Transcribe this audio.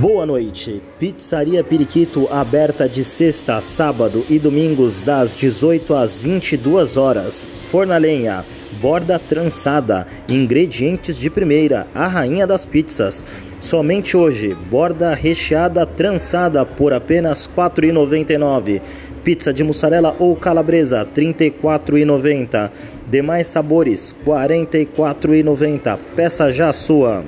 Boa noite. Pizzaria Periquito aberta de sexta, sábado e domingos das 18 às 22 horas. Forna lenha, borda trançada, ingredientes de primeira, a rainha das pizzas. Somente hoje, borda recheada trançada por apenas R$ 4,99. Pizza de mussarela ou calabresa, R$ 34,90. Demais sabores, R$ 44,90. Peça já sua.